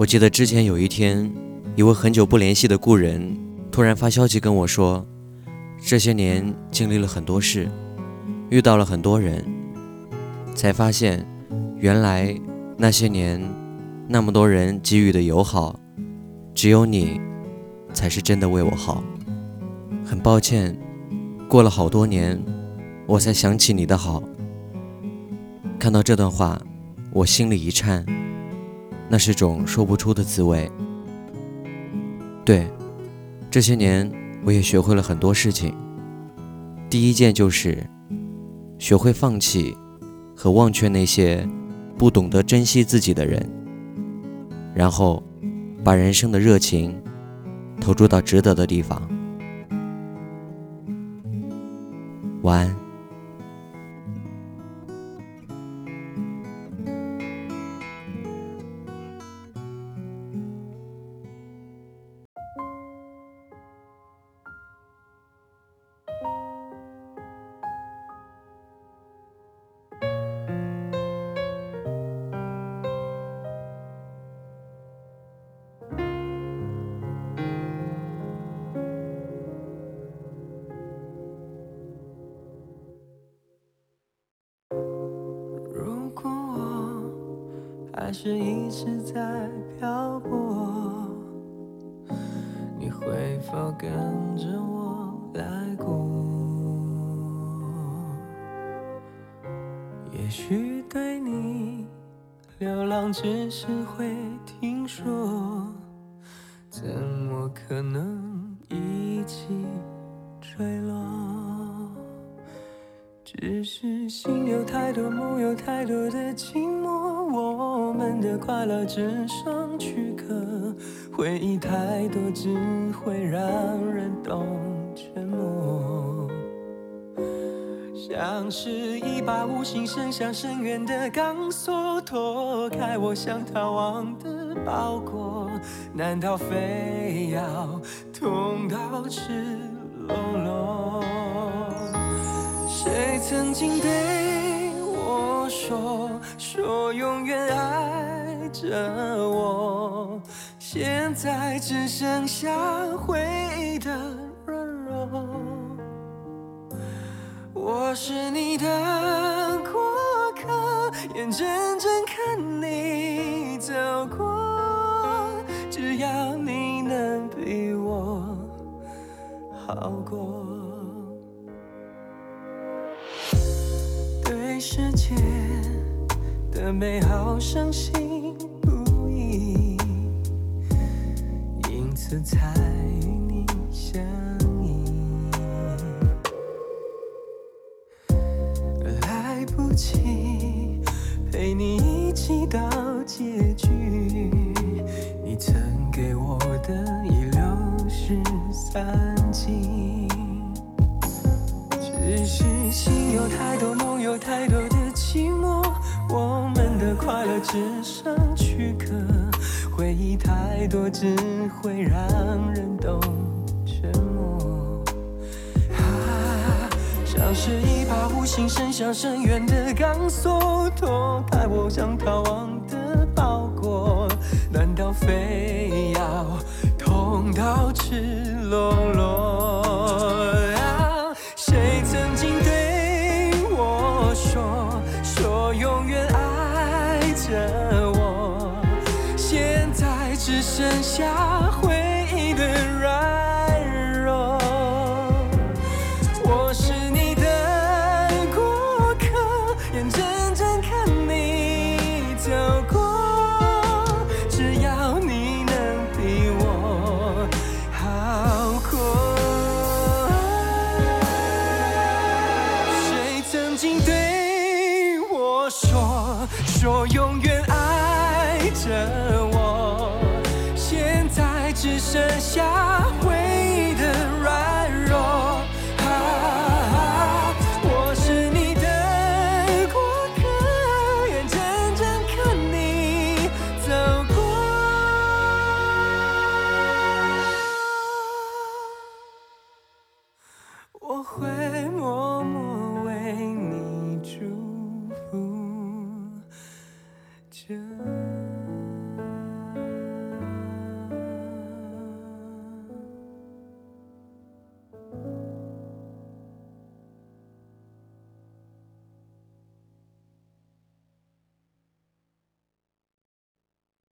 我记得之前有一天，一位很久不联系的故人突然发消息跟我说，这些年经历了很多事，遇到了很多人，才发现，原来那些年那么多人给予的友好，只有你才是真的为我好。很抱歉，过了好多年，我才想起你的好。看到这段话，我心里一颤。那是种说不出的滋味。对，这些年我也学会了很多事情。第一件就是学会放弃和忘却那些不懂得珍惜自己的人，然后把人生的热情投注到值得的地方。晚安。还是一直在漂泊，你会否跟着我来过？也许对你，流浪只是会听说，怎么可能一起坠落？只是心有太多，梦有太多的寂寞。我我们的快乐只剩躯壳，回忆太多只会让人懂沉默。像是一把无形伸向深渊的钢索，脱开我想逃亡的包裹，难道非要痛到赤裸裸？谁曾经对说？说永远爱着我，现在只剩下回忆的软弱。我是你的过客，眼睁睁看你走过，只要你能比我好过，世界。的美好伤心不已，因此才与你相依。来不及陪你一起到只剩躯壳，回忆太多只会让人懂沉默。啊，像是一把无形伸向深渊的钢索，脱开我想逃亡的包裹，难道非要痛到赤裸裸？着我，现在只剩下。说永远爱着我，现在只剩下回。